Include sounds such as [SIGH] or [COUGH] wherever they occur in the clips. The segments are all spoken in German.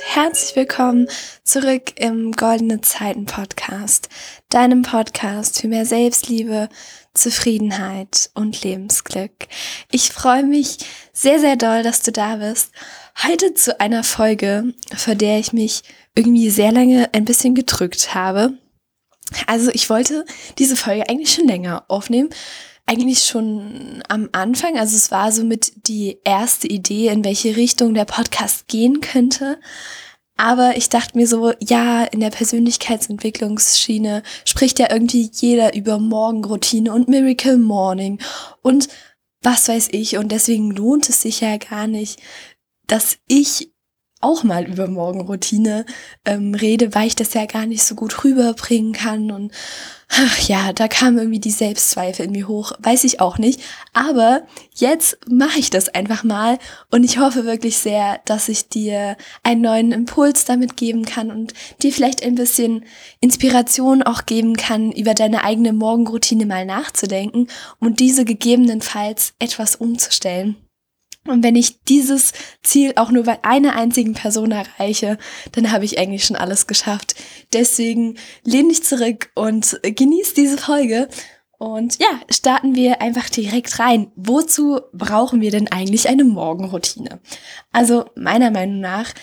herzlich willkommen zurück im Goldene Zeiten Podcast, deinem Podcast für mehr Selbstliebe, Zufriedenheit und Lebensglück. Ich freue mich sehr, sehr doll, dass du da bist. Heute zu einer Folge, vor der ich mich irgendwie sehr lange ein bisschen gedrückt habe. Also ich wollte diese Folge eigentlich schon länger aufnehmen, eigentlich schon am Anfang. Also es war somit die erste Idee, in welche Richtung der Podcast gehen könnte. Aber ich dachte mir so, ja, in der Persönlichkeitsentwicklungsschiene spricht ja irgendwie jeder über Morgenroutine und Miracle Morning und was weiß ich. Und deswegen lohnt es sich ja gar nicht, dass ich auch mal über Morgenroutine ähm, rede, weil ich das ja gar nicht so gut rüberbringen kann. Und ach ja, da kam irgendwie die Selbstzweifel in mir hoch. Weiß ich auch nicht. Aber jetzt mache ich das einfach mal und ich hoffe wirklich sehr, dass ich dir einen neuen Impuls damit geben kann und dir vielleicht ein bisschen Inspiration auch geben kann, über deine eigene Morgenroutine mal nachzudenken und diese gegebenenfalls etwas umzustellen. Und wenn ich dieses Ziel auch nur bei einer einzigen Person erreiche, dann habe ich eigentlich schon alles geschafft. Deswegen lehn dich zurück und genieß diese Folge. Und ja, starten wir einfach direkt rein. Wozu brauchen wir denn eigentlich eine Morgenroutine? Also meiner Meinung nach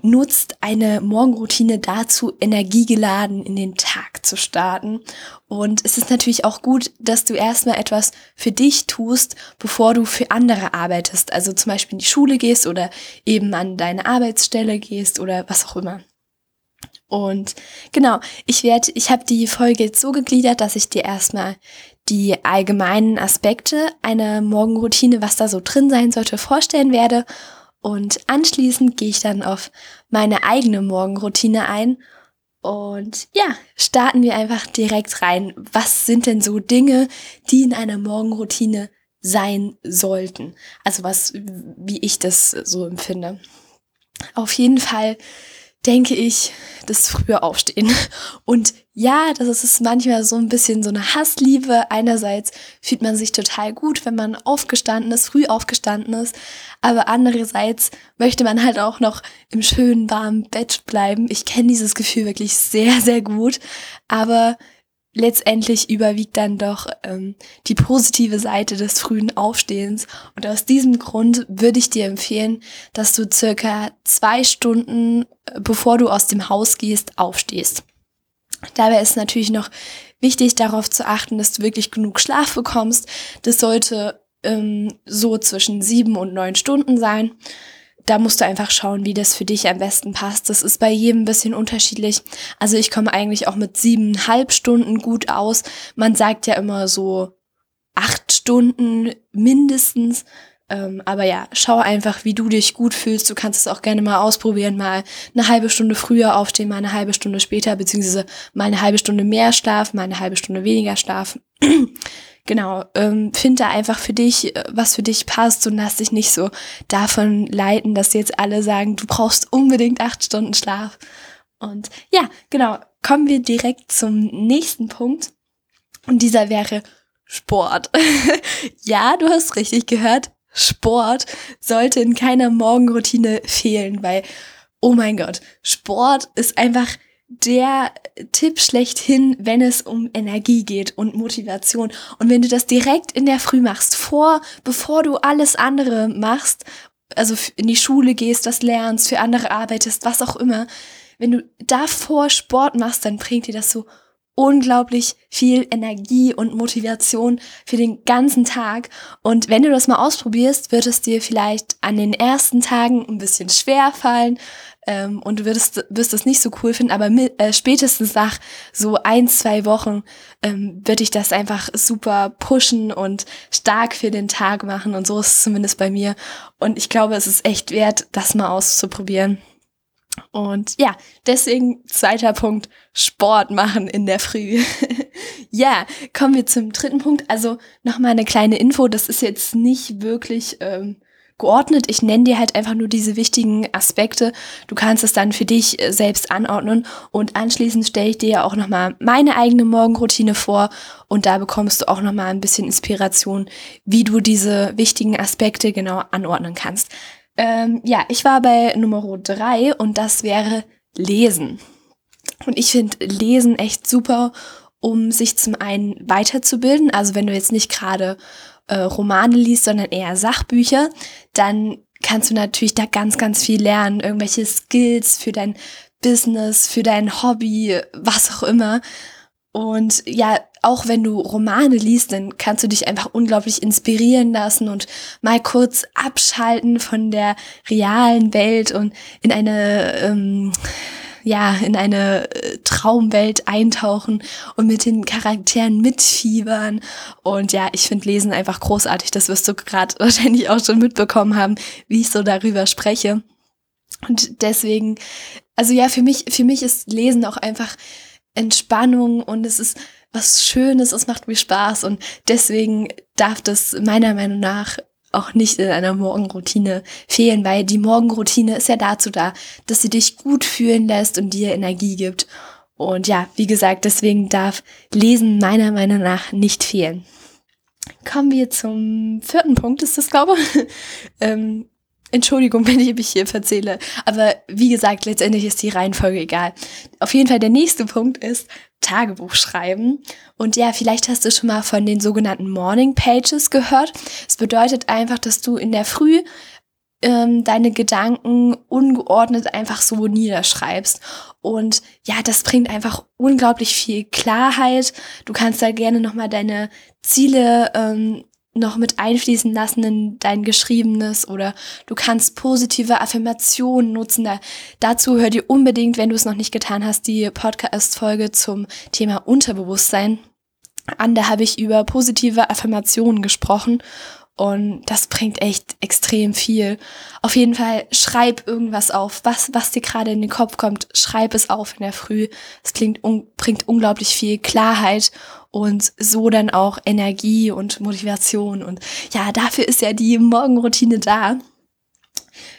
nutzt eine Morgenroutine dazu, energiegeladen in den Tag zu starten. Und es ist natürlich auch gut, dass du erstmal etwas für dich tust, bevor du für andere arbeitest. Also zum Beispiel in die Schule gehst oder eben an deine Arbeitsstelle gehst oder was auch immer. Und genau, ich werde, ich habe die Folge jetzt so gegliedert, dass ich dir erstmal die allgemeinen Aspekte einer Morgenroutine, was da so drin sein sollte, vorstellen werde und anschließend gehe ich dann auf meine eigene Morgenroutine ein. Und ja, starten wir einfach direkt rein. Was sind denn so Dinge, die in einer Morgenroutine sein sollten? Also was, wie ich das so empfinde. Auf jeden Fall denke ich, das frühe Aufstehen. Und ja, das ist manchmal so ein bisschen so eine Hassliebe. Einerseits fühlt man sich total gut, wenn man aufgestanden ist, früh aufgestanden ist. Aber andererseits möchte man halt auch noch im schönen, warmen Bett bleiben. Ich kenne dieses Gefühl wirklich sehr, sehr gut. Aber letztendlich überwiegt dann doch ähm, die positive Seite des frühen Aufstehens. Und aus diesem Grund würde ich dir empfehlen, dass du circa zwei Stunden, äh, bevor du aus dem Haus gehst, aufstehst. Dabei ist natürlich noch wichtig darauf zu achten, dass du wirklich genug Schlaf bekommst. Das sollte ähm, so zwischen sieben und neun Stunden sein da musst du einfach schauen, wie das für dich am besten passt. Das ist bei jedem ein bisschen unterschiedlich. Also ich komme eigentlich auch mit siebeneinhalb Stunden gut aus. Man sagt ja immer so acht Stunden mindestens. Ähm, aber ja, schau einfach, wie du dich gut fühlst. Du kannst es auch gerne mal ausprobieren, mal eine halbe Stunde früher aufstehen, mal eine halbe Stunde später, beziehungsweise mal eine halbe Stunde mehr Schlaf, mal eine halbe Stunde weniger Schlaf. Genau, ähm, find da einfach für dich, äh, was für dich passt und lass dich nicht so davon leiten, dass jetzt alle sagen, du brauchst unbedingt acht Stunden Schlaf. Und ja, genau, kommen wir direkt zum nächsten Punkt. Und dieser wäre Sport. [LAUGHS] ja, du hast richtig gehört. Sport sollte in keiner Morgenroutine fehlen, weil, oh mein Gott, Sport ist einfach der Tipp schlechthin, wenn es um Energie geht und Motivation. Und wenn du das direkt in der Früh machst, vor, bevor du alles andere machst, also in die Schule gehst, das lernst, für andere arbeitest, was auch immer, wenn du davor Sport machst, dann bringt dir das so unglaublich viel Energie und Motivation für den ganzen Tag. Und wenn du das mal ausprobierst, wird es dir vielleicht an den ersten Tagen ein bisschen schwer fallen ähm, und du wirst, wirst es nicht so cool finden, aber mit, äh, spätestens nach so ein, zwei Wochen ähm, würde ich das einfach super pushen und stark für den Tag machen und so ist es zumindest bei mir. Und ich glaube, es ist echt wert, das mal auszuprobieren. Und ja, deswegen zweiter Punkt, Sport machen in der Früh. [LAUGHS] ja, kommen wir zum dritten Punkt. Also nochmal eine kleine Info, das ist jetzt nicht wirklich ähm, geordnet. Ich nenne dir halt einfach nur diese wichtigen Aspekte. Du kannst es dann für dich äh, selbst anordnen und anschließend stelle ich dir ja auch nochmal meine eigene Morgenroutine vor und da bekommst du auch nochmal ein bisschen Inspiration, wie du diese wichtigen Aspekte genau anordnen kannst. Ähm, ja, ich war bei Nummer drei und das wäre Lesen. Und ich finde Lesen echt super, um sich zum einen weiterzubilden. Also wenn du jetzt nicht gerade äh, Romane liest, sondern eher Sachbücher, dann kannst du natürlich da ganz, ganz viel lernen. Irgendwelche Skills für dein Business, für dein Hobby, was auch immer. Und ja, auch wenn du Romane liest, dann kannst du dich einfach unglaublich inspirieren lassen und mal kurz abschalten von der realen Welt und in eine ähm, ja, in eine äh, Traumwelt eintauchen und mit den Charakteren mitfiebern. Und ja, ich finde Lesen einfach großartig. Das wirst du gerade [LAUGHS] wahrscheinlich auch schon mitbekommen haben, wie ich so darüber spreche. Und deswegen, also ja, für mich, für mich ist Lesen auch einfach Entspannung und es ist was Schönes, es macht mir Spaß und deswegen darf das meiner Meinung nach auch nicht in einer Morgenroutine fehlen, weil die Morgenroutine ist ja dazu da, dass sie dich gut fühlen lässt und dir Energie gibt. Und ja, wie gesagt, deswegen darf Lesen meiner Meinung nach nicht fehlen. Kommen wir zum vierten Punkt, ist das, glaube ich. [LAUGHS] ähm, Entschuldigung, [LAUGHS] wenn ich mich hier verzähle. Aber wie gesagt, letztendlich ist die Reihenfolge egal. Auf jeden Fall der nächste Punkt ist Tagebuch schreiben. Und ja, vielleicht hast du schon mal von den sogenannten Morning Pages gehört. Es bedeutet einfach, dass du in der Früh ähm, deine Gedanken ungeordnet einfach so niederschreibst. Und ja, das bringt einfach unglaublich viel Klarheit. Du kannst da gerne nochmal deine Ziele ähm, noch mit einfließen lassen in dein Geschriebenes oder du kannst positive Affirmationen nutzen. Da, dazu hör dir unbedingt, wenn du es noch nicht getan hast, die Podcast-Folge zum Thema Unterbewusstsein an. Da habe ich über positive Affirmationen gesprochen und das bringt echt extrem viel. Auf jeden Fall schreib irgendwas auf, was, was dir gerade in den Kopf kommt. Schreib es auf in der Früh. Es klingt, un, bringt unglaublich viel Klarheit und so dann auch Energie und Motivation. Und ja, dafür ist ja die Morgenroutine da.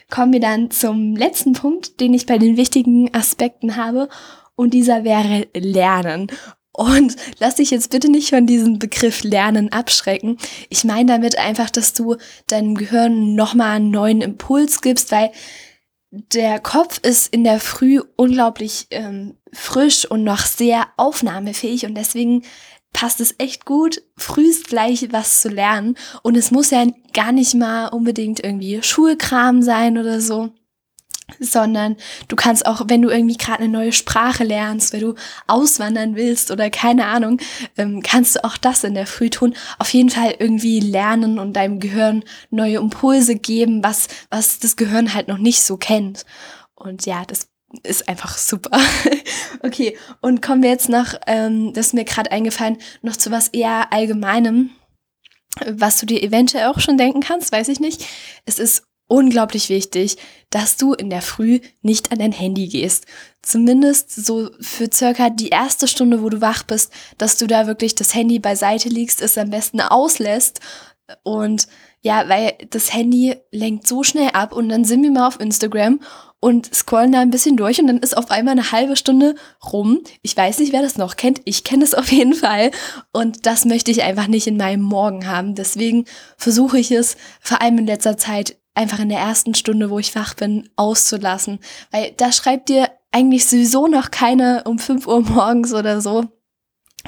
Kommen wir dann zum letzten Punkt, den ich bei den wichtigen Aspekten habe. Und dieser wäre Lernen. Und lass dich jetzt bitte nicht von diesem Begriff Lernen abschrecken. Ich meine damit einfach, dass du deinem Gehirn nochmal einen neuen Impuls gibst, weil der Kopf ist in der Früh unglaublich ähm, frisch und noch sehr aufnahmefähig und deswegen passt es echt gut, frühst gleich was zu lernen. Und es muss ja gar nicht mal unbedingt irgendwie Schulkram sein oder so sondern du kannst auch, wenn du irgendwie gerade eine neue Sprache lernst, wenn du auswandern willst oder keine Ahnung, ähm, kannst du auch das in der Früh tun. Auf jeden Fall irgendwie lernen und deinem Gehirn neue Impulse geben, was, was das Gehirn halt noch nicht so kennt. Und ja, das ist einfach super. [LAUGHS] okay, und kommen wir jetzt noch, ähm, das ist mir gerade eingefallen, noch zu was eher Allgemeinem, was du dir eventuell auch schon denken kannst, weiß ich nicht. Es ist unglaublich wichtig, dass du in der Früh nicht an dein Handy gehst. Zumindest so für circa die erste Stunde, wo du wach bist, dass du da wirklich das Handy beiseite legst, es am besten auslässt und ja, weil das Handy lenkt so schnell ab und dann sind wir mal auf Instagram und scrollen da ein bisschen durch und dann ist auf einmal eine halbe Stunde rum. Ich weiß nicht, wer das noch kennt. Ich kenne es [LAUGHS] auf jeden Fall. Und das möchte ich einfach nicht in meinem Morgen haben. Deswegen versuche ich es vor allem in letzter Zeit einfach in der ersten Stunde, wo ich wach bin, auszulassen. Weil da schreibt dir eigentlich sowieso noch keiner um 5 Uhr morgens oder so.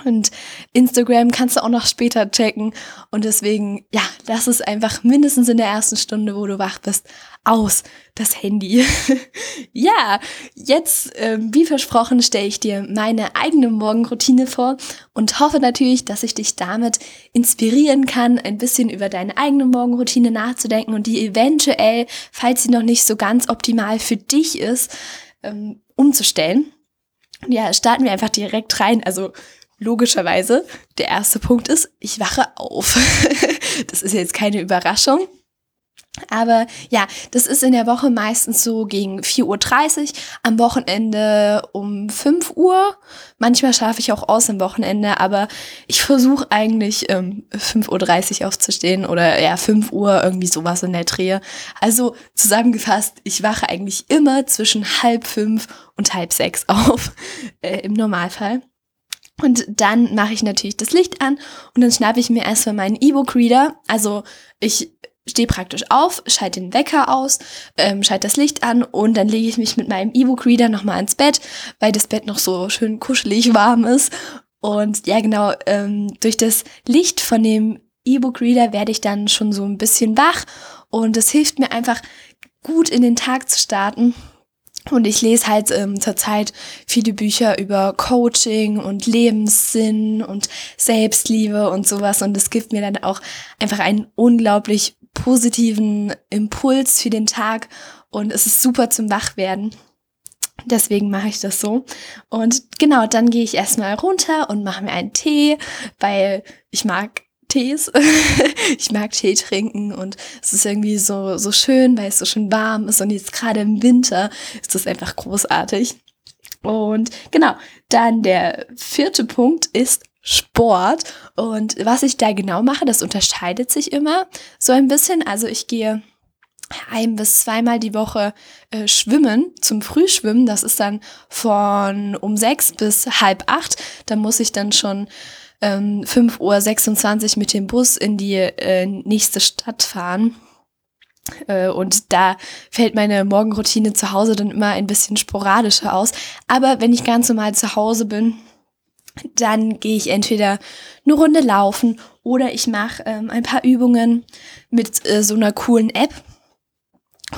Und Instagram kannst du auch noch später checken. Und deswegen, ja, lass es einfach mindestens in der ersten Stunde, wo du wach bist, aus das Handy. [LAUGHS] ja, jetzt, äh, wie versprochen, stelle ich dir meine eigene Morgenroutine vor und hoffe natürlich, dass ich dich damit inspirieren kann, ein bisschen über deine eigene Morgenroutine nachzudenken und die eventuell, falls sie noch nicht so ganz optimal für dich ist, ähm, umzustellen. Ja, starten wir einfach direkt rein. Also logischerweise, der erste Punkt ist, ich wache auf. [LAUGHS] das ist jetzt keine Überraschung. Aber ja, das ist in der Woche meistens so gegen 4.30 Uhr, am Wochenende um 5 Uhr. Manchmal schaffe ich auch aus am Wochenende, aber ich versuche eigentlich ähm, 5.30 Uhr aufzustehen oder ja, 5 Uhr, irgendwie sowas in der Drehe. Also zusammengefasst, ich wache eigentlich immer zwischen halb fünf und halb sechs auf, [LAUGHS] äh, im Normalfall. Und dann mache ich natürlich das Licht an und dann schnappe ich mir erstmal meinen E-Book-Reader. Also ich stehe praktisch auf, schalte den Wecker aus, ähm, schalte das Licht an und dann lege ich mich mit meinem E-Book-Reader nochmal ins Bett, weil das Bett noch so schön kuschelig warm ist. Und ja, genau, ähm, durch das Licht von dem E-Book-Reader werde ich dann schon so ein bisschen wach und es hilft mir einfach gut in den Tag zu starten. Und ich lese halt ähm, zurzeit viele Bücher über Coaching und Lebenssinn und Selbstliebe und sowas. Und es gibt mir dann auch einfach einen unglaublich positiven Impuls für den Tag und es ist super zum Wachwerden. Deswegen mache ich das so. Und genau, dann gehe ich erstmal runter und mache mir einen Tee, weil ich mag Tees. [LAUGHS] ich mag Tee trinken und es ist irgendwie so, so schön, weil es so schön warm ist und jetzt gerade im Winter ist das einfach großartig. Und genau, dann der vierte Punkt ist Sport. Und was ich da genau mache, das unterscheidet sich immer so ein bisschen. Also ich gehe ein bis zweimal die Woche äh, schwimmen zum Frühschwimmen. Das ist dann von um sechs bis halb acht. Da muss ich dann schon ähm, 5.26 Uhr mit dem Bus in die äh, nächste Stadt fahren. Äh, und da fällt meine Morgenroutine zu Hause dann immer ein bisschen sporadischer aus. Aber wenn ich ganz normal zu Hause bin, dann gehe ich entweder eine Runde laufen oder ich mache ähm, ein paar Übungen mit äh, so einer coolen App.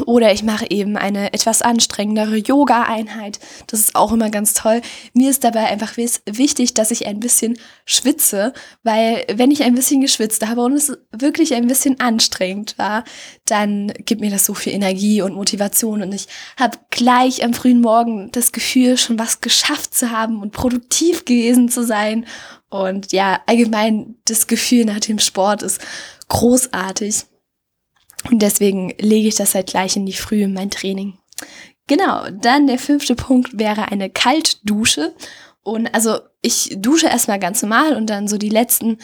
Oder ich mache eben eine etwas anstrengendere Yoga-Einheit. Das ist auch immer ganz toll. Mir ist dabei einfach wichtig, dass ich ein bisschen schwitze, weil wenn ich ein bisschen geschwitzt habe und es wirklich ein bisschen anstrengend war, dann gibt mir das so viel Energie und Motivation und ich habe gleich am frühen Morgen das Gefühl, schon was geschafft zu haben und produktiv gewesen zu sein. Und ja, allgemein das Gefühl nach dem Sport ist großartig. Und deswegen lege ich das halt gleich in die Früh in mein Training. Genau, dann der fünfte Punkt wäre eine Kaltdusche. Und also ich dusche erstmal ganz normal und dann so die letzten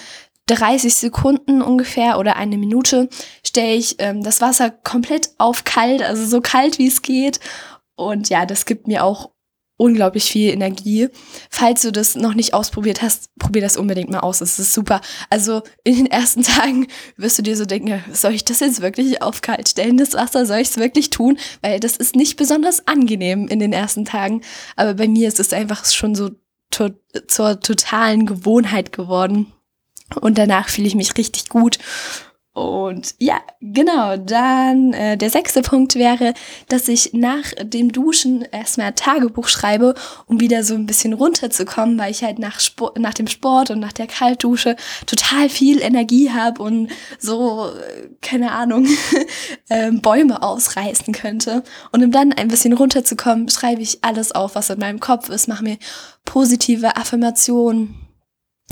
30 Sekunden ungefähr oder eine Minute stelle ich ähm, das Wasser komplett auf kalt, also so kalt wie es geht. Und ja, das gibt mir auch unglaublich viel Energie. Falls du das noch nicht ausprobiert hast, probier das unbedingt mal aus. Es ist super. Also in den ersten [LAUGHS] Tagen wirst du dir so denken, soll ich das jetzt wirklich auf kalt stellen, das Wasser? Soll ich es wirklich tun? Weil das ist nicht besonders angenehm in den ersten Tagen. Aber bei mir ist es einfach schon so to zur totalen Gewohnheit geworden. Und danach fühle ich mich richtig gut. Und ja, genau, dann äh, der sechste Punkt wäre, dass ich nach dem Duschen erstmal Tagebuch schreibe, um wieder so ein bisschen runterzukommen, weil ich halt nach, Sport, nach dem Sport und nach der Kaltdusche total viel Energie habe und so, äh, keine Ahnung, [LAUGHS] äh, Bäume ausreißen könnte. Und um dann ein bisschen runterzukommen, schreibe ich alles auf, was in meinem Kopf ist, mache mir positive Affirmationen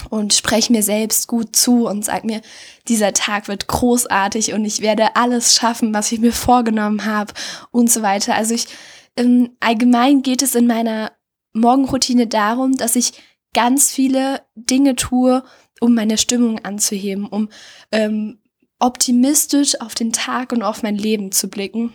und spreche mir selbst gut zu und sag mir, dieser Tag wird großartig und ich werde alles schaffen, was ich mir vorgenommen habe und so weiter. Also ich im allgemein geht es in meiner Morgenroutine darum, dass ich ganz viele Dinge tue, um meine Stimmung anzuheben, um ähm, optimistisch auf den Tag und auf mein Leben zu blicken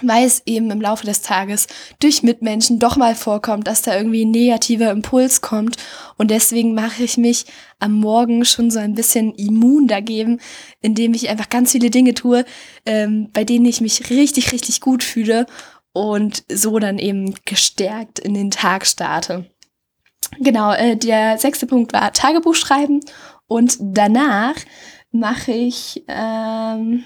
weil es eben im Laufe des Tages durch Mitmenschen doch mal vorkommt, dass da irgendwie ein negativer Impuls kommt. Und deswegen mache ich mich am Morgen schon so ein bisschen immun dagegen, indem ich einfach ganz viele Dinge tue, ähm, bei denen ich mich richtig, richtig gut fühle und so dann eben gestärkt in den Tag starte. Genau, äh, der sechste Punkt war Tagebuch schreiben und danach mache ich... Ähm,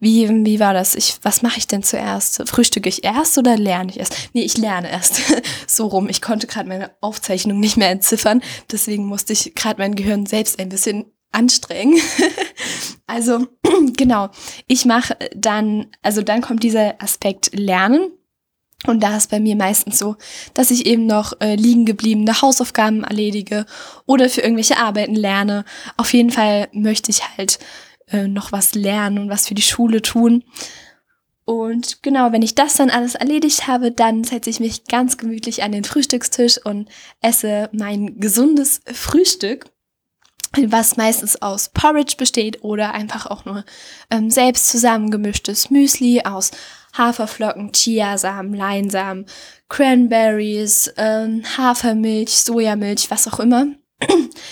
wie, wie war das? Ich, was mache ich denn zuerst? Frühstücke ich erst oder lerne ich erst? Nee, ich lerne erst. [LAUGHS] so rum. Ich konnte gerade meine Aufzeichnung nicht mehr entziffern. Deswegen musste ich gerade mein Gehirn selbst ein bisschen anstrengen. [LAUGHS] also, [CLEARS THROAT] genau. Ich mache dann, also dann kommt dieser Aspekt Lernen. Und da ist bei mir meistens so, dass ich eben noch äh, liegen gebliebene Hausaufgaben erledige oder für irgendwelche Arbeiten lerne. Auf jeden Fall möchte ich halt äh, noch was lernen und was für die Schule tun. Und genau, wenn ich das dann alles erledigt habe, dann setze ich mich ganz gemütlich an den Frühstückstisch und esse mein gesundes Frühstück, was meistens aus Porridge besteht oder einfach auch nur ähm, selbst zusammengemischtes Müsli aus Haferflocken, Chiasamen, Leinsamen, Cranberries, ähm, Hafermilch, Sojamilch, was auch immer.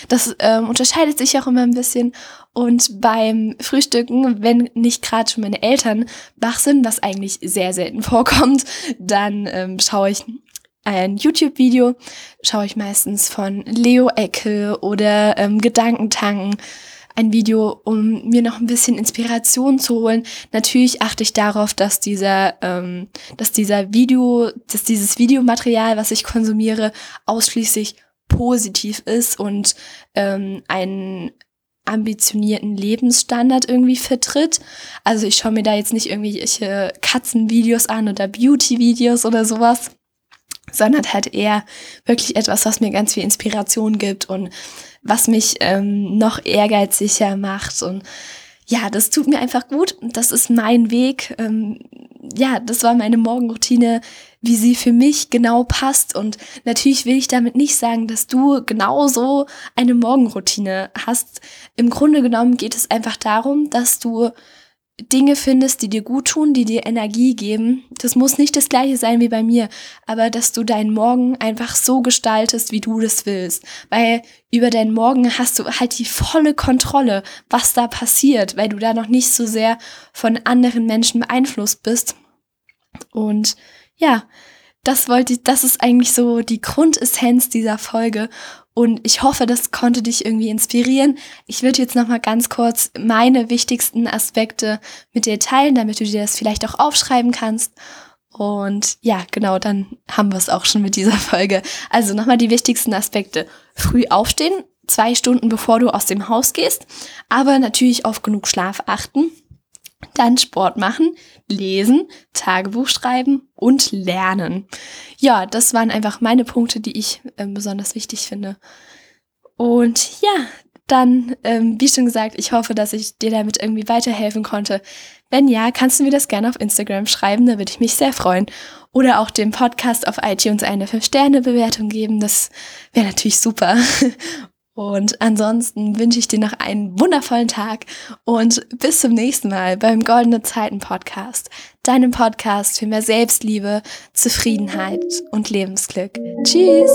Das ähm, unterscheidet sich auch immer ein bisschen. Und beim Frühstücken, wenn nicht gerade schon meine Eltern wach sind, was eigentlich sehr selten [LAUGHS] vorkommt, dann ähm, schaue ich ein YouTube-Video, schaue ich meistens von Leo Ecke oder ähm, Gedankentanken ein Video, um mir noch ein bisschen Inspiration zu holen. Natürlich achte ich darauf, dass dieser, ähm, dass dieser Video, dass dieses Videomaterial, was ich konsumiere, ausschließlich positiv ist und ähm, einen ambitionierten Lebensstandard irgendwie vertritt. Also ich schaue mir da jetzt nicht irgendwelche Katzenvideos an oder Beauty-Videos oder sowas, sondern halt eher wirklich etwas, was mir ganz viel Inspiration gibt und was mich ähm, noch ehrgeiziger macht und ja, das tut mir einfach gut. Das ist mein Weg. Ähm, ja, das war meine Morgenroutine, wie sie für mich genau passt. Und natürlich will ich damit nicht sagen, dass du genauso eine Morgenroutine hast. Im Grunde genommen geht es einfach darum, dass du Dinge findest, die dir gut tun, die dir Energie geben. Das muss nicht das gleiche sein wie bei mir, aber dass du deinen Morgen einfach so gestaltest, wie du das willst. Weil über deinen Morgen hast du halt die volle Kontrolle, was da passiert, weil du da noch nicht so sehr von anderen Menschen beeinflusst bist. Und ja, das wollte ich, das ist eigentlich so die Grundessenz dieser Folge. Und ich hoffe, das konnte dich irgendwie inspirieren. Ich würde jetzt nochmal ganz kurz meine wichtigsten Aspekte mit dir teilen, damit du dir das vielleicht auch aufschreiben kannst. Und ja, genau, dann haben wir es auch schon mit dieser Folge. Also nochmal die wichtigsten Aspekte. Früh aufstehen, zwei Stunden bevor du aus dem Haus gehst, aber natürlich auf genug Schlaf achten. Dann Sport machen, lesen, Tagebuch schreiben und lernen. Ja, das waren einfach meine Punkte, die ich äh, besonders wichtig finde. Und ja, dann, ähm, wie schon gesagt, ich hoffe, dass ich dir damit irgendwie weiterhelfen konnte. Wenn ja, kannst du mir das gerne auf Instagram schreiben, da würde ich mich sehr freuen. Oder auch dem Podcast auf iTunes eine 5-Sterne-Bewertung geben, das wäre natürlich super. Und ansonsten wünsche ich dir noch einen wundervollen Tag und bis zum nächsten Mal beim Goldene Zeiten Podcast, deinem Podcast für mehr Selbstliebe, Zufriedenheit und Lebensglück. Tschüss!